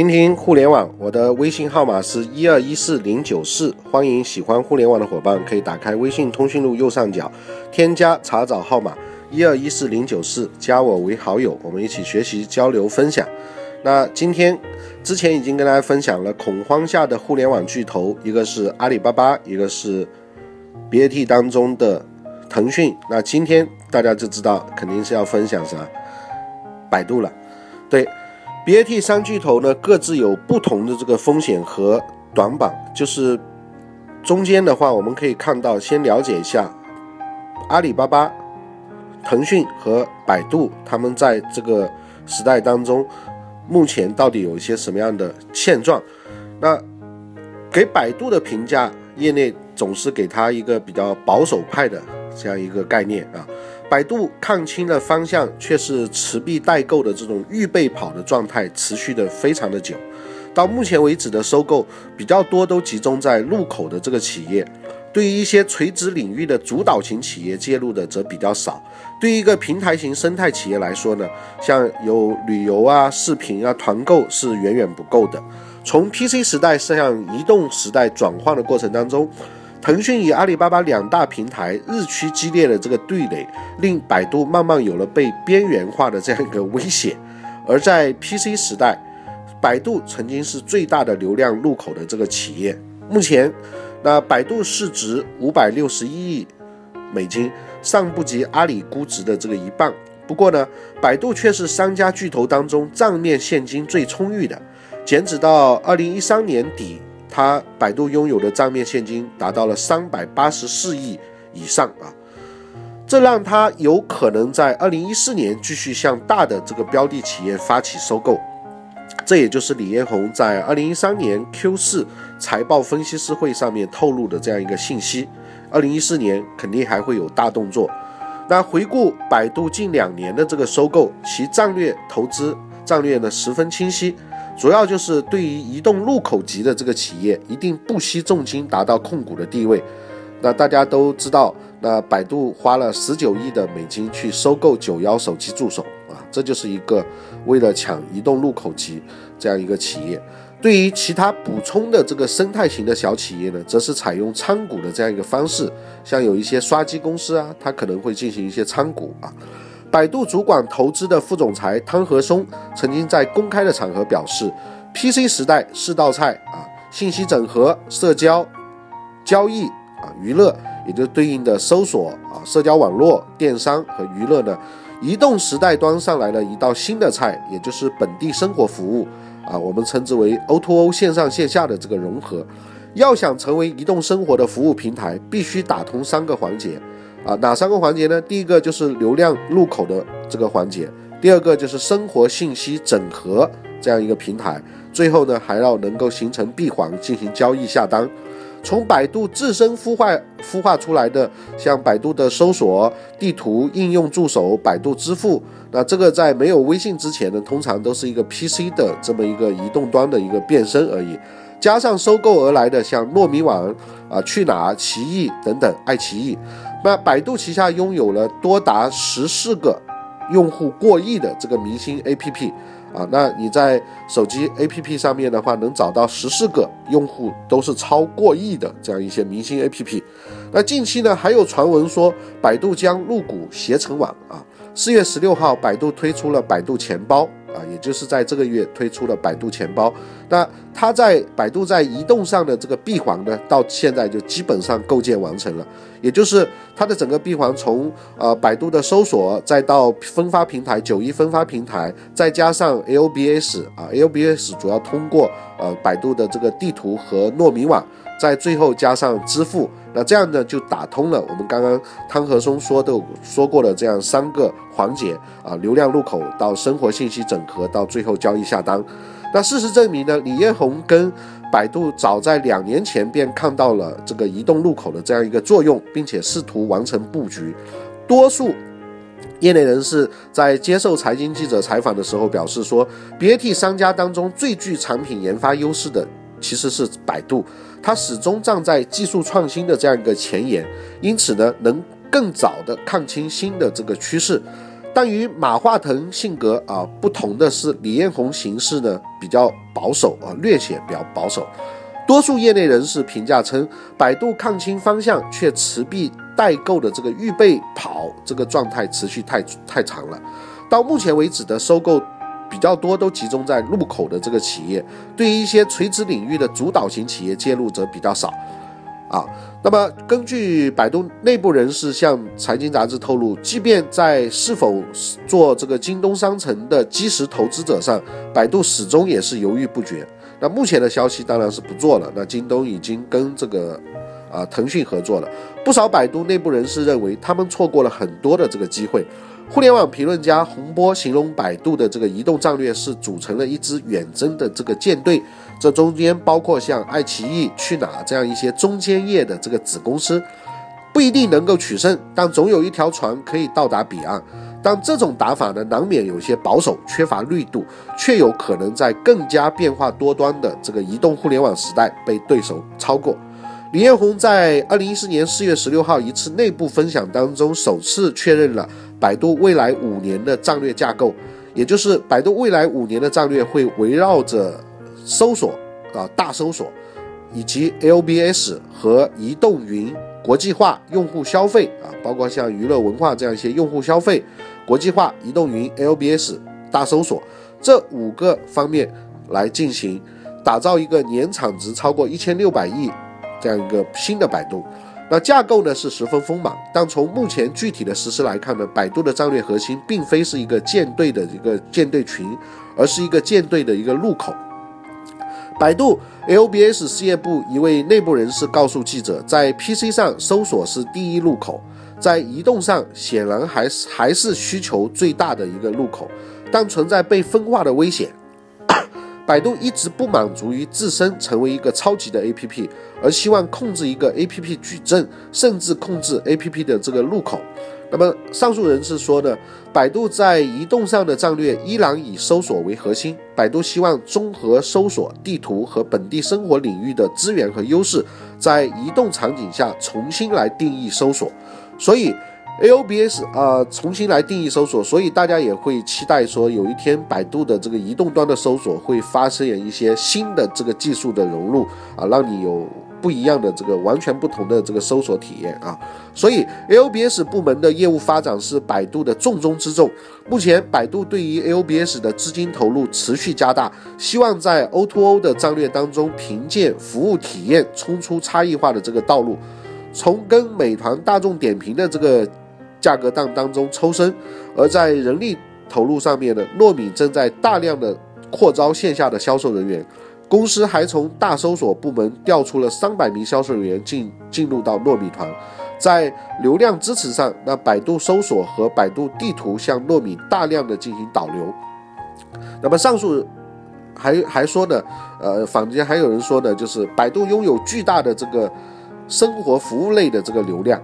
听听互联网，我的微信号码是一二一四零九四，欢迎喜欢互联网的伙伴可以打开微信通讯录右上角，添加查找号码一二一四零九四，加我为好友，我们一起学习交流分享。那今天之前已经跟大家分享了恐慌下的互联网巨头，一个是阿里巴巴，一个是 BAT 当中的腾讯。那今天大家就知道肯定是要分享啥，百度了，对。BAT 三巨头呢，各自有不同的这个风险和短板。就是中间的话，我们可以看到，先了解一下阿里巴巴、腾讯和百度，他们在这个时代当中，目前到底有一些什么样的现状？那给百度的评价，业内总是给他一个比较保守派的这样一个概念啊。百度看清了方向，却是持币待购的这种预备跑的状态，持续的非常的久。到目前为止的收购比较多，都集中在入口的这个企业。对于一些垂直领域的主导型企业介入的则比较少。对于一个平台型生态企业来说呢，像有旅游啊、视频啊、团购是远远不够的。从 PC 时代向移动时代转换的过程当中。腾讯与阿里巴巴两大平台日趋激烈的这个对垒，令百度慢慢有了被边缘化的这样一个危险。而在 PC 时代，百度曾经是最大的流量入口的这个企业。目前，那百度市值五百六十一亿美金，尚不及阿里估值的这个一半。不过呢，百度却是三家巨头当中账面现金最充裕的。截止到二零一三年底。它百度拥有的账面现金达到了三百八十四亿以上啊，这让它有可能在二零一四年继续向大的这个标的企业发起收购。这也就是李彦宏在二零一三年 Q 四财报分析师会上面透露的这样一个信息。二零一四年肯定还会有大动作。那回顾百度近两年的这个收购，其战略投资战略呢十分清晰。主要就是对于移动入口级的这个企业，一定不惜重金达到控股的地位。那大家都知道，那百度花了十九亿的美金去收购九幺手机助手啊，这就是一个为了抢移动入口级这样一个企业。对于其他补充的这个生态型的小企业呢，则是采用参股的这样一个方式，像有一些刷机公司啊，它可能会进行一些参股啊。百度主管投资的副总裁汤和松曾经在公开的场合表示：“PC 时代四道菜啊，信息整合、社交、交易啊，娱乐，也就对应的搜索啊，社交网络、电商和娱乐呢。移动时代端上来了一道新的菜，也就是本地生活服务啊，我们称之为 O2O 线上线下的这个融合。要想成为移动生活的服务平台，必须打通三个环节。”啊，哪三个环节呢？第一个就是流量入口的这个环节，第二个就是生活信息整合这样一个平台，最后呢还要能够形成闭环进行交易下单。从百度自身孵化孵化出来的，像百度的搜索、地图、应用助手、百度支付，那这个在没有微信之前呢，通常都是一个 PC 的这么一个移动端的一个变身而已。加上收购而来的像糯米网啊、去哪儿、奇异等等，爱奇艺。那百度旗下拥有了多达十四个用户过亿的这个明星 APP 啊，那你在手机 APP 上面的话，能找到十四个用户都是超过亿的这样一些明星 APP。那近期呢，还有传闻说百度将入股携程网啊。四月十六号，百度推出了百度钱包。啊，也就是在这个月推出了百度钱包，那它在百度在移动上的这个闭环呢，到现在就基本上构建完成了。也就是它的整个闭环，从呃百度的搜索，再到分发平台九一分发平台，再加上 LBS 啊，LBS 主要通过呃百度的这个地图和糯米网，在最后加上支付。那这样呢，就打通了我们刚刚汤和松说的说过的这样三个环节啊，流量入口到生活信息整合到最后交易下单。那事实证明呢，李彦宏跟百度早在两年前便看到了这个移动入口的这样一个作用，并且试图完成布局。多数业内人士在接受财经记者采访的时候表示说，BAT 商家当中最具产品研发优势的。其实是百度，它始终站在技术创新的这样一个前沿，因此呢，能更早的看清新的这个趋势。但与马化腾性格啊不同的是，李彦宏行事呢比较保守啊，略显比较保守。多数业内人士评价称，百度看清方向却持币待购的这个预备跑这个状态持续太太长了。到目前为止的收购比较多都集中在入口的这个企业，对于一些垂直领域的主导型企业介入则比较少。啊，那么根据百度内部人士向财经杂志透露，即便在是否做这个京东商城的基石投资者上，百度始终也是犹豫不决。那目前的消息当然是不做了。那京东已经跟这个啊腾讯合作了。不少百度内部人士认为，他们错过了很多的这个机会。互联网评论家洪波形容百度的这个移动战略是组成了一支远征的这个舰队，这中间包括像爱奇艺、去哪儿这样一些中间业的这个子公司，不一定能够取胜，但总有一条船可以到达彼岸。但这种打法呢，难免有些保守，缺乏力度，却有可能在更加变化多端的这个移动互联网时代被对手超过。李彦宏在二零一四年四月十六号一次内部分享当中，首次确认了百度未来五年的战略架构，也就是百度未来五年的战略会围绕着搜索啊大搜索，以及 LBS 和移动云国际化用户消费啊，包括像娱乐文化这样一些用户消费国际化、移动云 LBS 大搜索这五个方面来进行打造一个年产值超过一千六百亿。这样一个新的百度，那架构呢是十分丰满，但从目前具体的实施来看呢，百度的战略核心并非是一个舰队的一个舰队群，而是一个舰队的一个入口。百度 LBS 事业部一位内部人士告诉记者，在 PC 上搜索是第一入口，在移动上显然还是还是需求最大的一个入口，但存在被分化的危险。百度一直不满足于自身成为一个超级的 APP，而希望控制一个 APP 矩阵，甚至控制 APP 的这个入口。那么上述人士说呢，百度在移动上的战略依然以搜索为核心。百度希望综合搜索、地图和本地生活领域的资源和优势，在移动场景下重新来定义搜索。所以。AOBS 啊，重新来定义搜索，所以大家也会期待说，有一天百度的这个移动端的搜索会发生一些新的这个技术的融入啊，让你有不一样的这个完全不同的这个搜索体验啊。所以 AOBS 部门的业务发展是百度的重中之重。目前，百度对于 AOBS 的资金投入持续加大，希望在 O2O 的战略当中，凭借服务体验冲出差异化的这个道路，从跟美团、大众点评的这个。价格战当中抽身，而在人力投入上面呢，糯米正在大量的扩招线下的销售人员，公司还从大搜索部门调出了三百名销售人员进进入到糯米团，在流量支持上，那百度搜索和百度地图向糯米大量的进行导流。那么上述还还说呢，呃，坊间还有人说呢，就是百度拥有巨大的这个生活服务类的这个流量。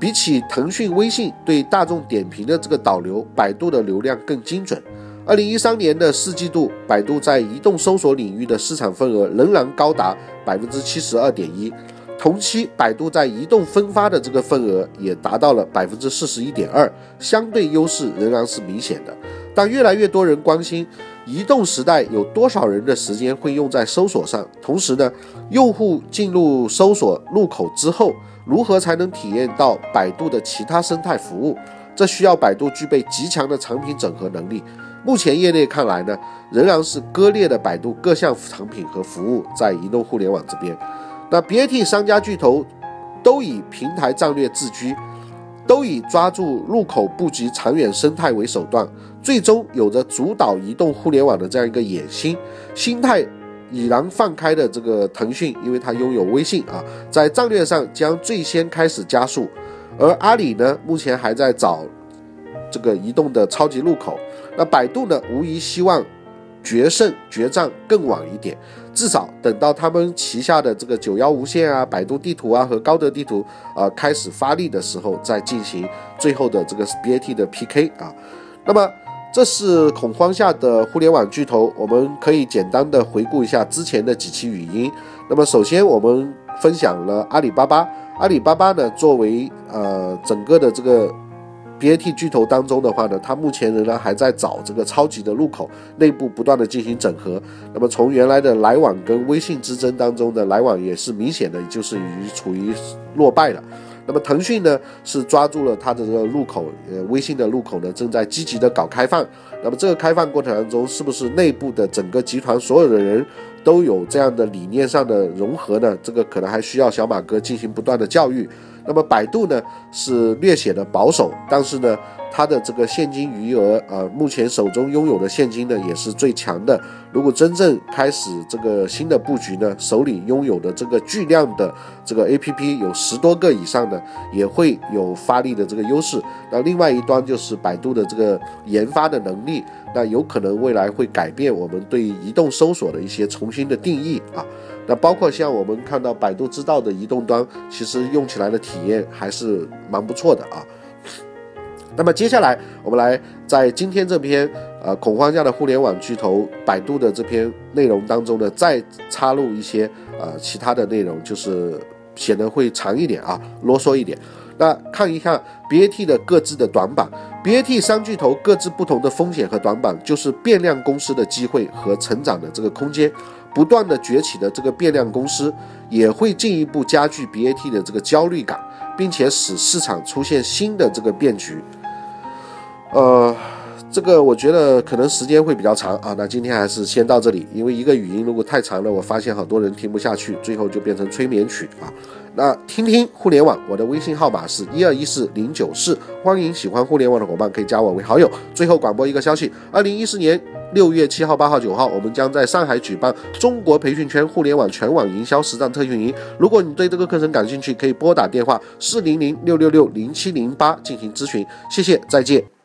比起腾讯、微信对大众点评的这个导流，百度的流量更精准。二零一三年的四季度，百度在移动搜索领域的市场份额仍然高达百分之七十二点一，同期百度在移动分发的这个份额也达到了百分之四十一点二，相对优势仍然是明显的。但越来越多人关心，移动时代有多少人的时间会用在搜索上？同时呢，用户进入搜索入口之后。如何才能体验到百度的其他生态服务？这需要百度具备极强的产品整合能力。目前业内看来呢，仍然是割裂的百度各项产品和服务在移动互联网这边。那 BAT 商家巨头都以平台战略自居，都以抓住入口布局长远生态为手段，最终有着主导移动互联网的这样一个野心心态。已然放开的这个腾讯，因为它拥有微信啊，在战略上将最先开始加速，而阿里呢，目前还在找这个移动的超级入口。那百度呢，无疑希望决胜决战更晚一点，至少等到他们旗下的这个九幺无线啊、百度地图啊和高德地图啊开始发力的时候，再进行最后的这个 BAT 的 PK 啊。那么。这是恐慌下的互联网巨头，我们可以简单的回顾一下之前的几期语音。那么，首先我们分享了阿里巴巴。阿里巴巴呢，作为呃整个的这个 BAT 巨头当中的话呢，它目前仍然还在找这个超级的入口，内部不断的进行整合。那么从原来的来往跟微信之争当中的来往也是明显的，就是已经处于落败了。那么腾讯呢是抓住了它的这个入口，呃，微信的入口呢正在积极的搞开放。那么这个开放过程当中，是不是内部的整个集团所有的人都有这样的理念上的融合呢？这个可能还需要小马哥进行不断的教育。那么百度呢是略显的保守，但是呢。它的这个现金余额，呃，目前手中拥有的现金呢，也是最强的。如果真正开始这个新的布局呢，手里拥有的这个巨量的这个 A P P 有十多个以上的，也会有发力的这个优势。那另外一端就是百度的这个研发的能力，那有可能未来会改变我们对移动搜索的一些重新的定义啊。那包括像我们看到百度知道的移动端，其实用起来的体验还是蛮不错的啊。那么接下来，我们来在今天这篇呃恐慌下的互联网巨头百度的这篇内容当中呢，再插入一些呃其他的内容，就是显得会长一点啊，啰嗦一点。那看一看 BAT 的各自的短板，BAT 三巨头各自不同的风险和短板，就是变量公司的机会和成长的这个空间。不断的崛起的这个变量公司，也会进一步加剧 BAT 的这个焦虑感，并且使市场出现新的这个变局。呃，这个我觉得可能时间会比较长啊。那今天还是先到这里，因为一个语音如果太长了，我发现好多人听不下去，最后就变成催眠曲啊。那听听互联网，我的微信号码是一二一四零九四，欢迎喜欢互联网的伙伴可以加我为好友。最后广播一个消息：二零一四年六月七号、八号、九号，我们将在上海举办中国培训圈互联网全网营销实战特训营。如果你对这个课程感兴趣，可以拨打电话四零零六六六零七零八进行咨询。谢谢，再见。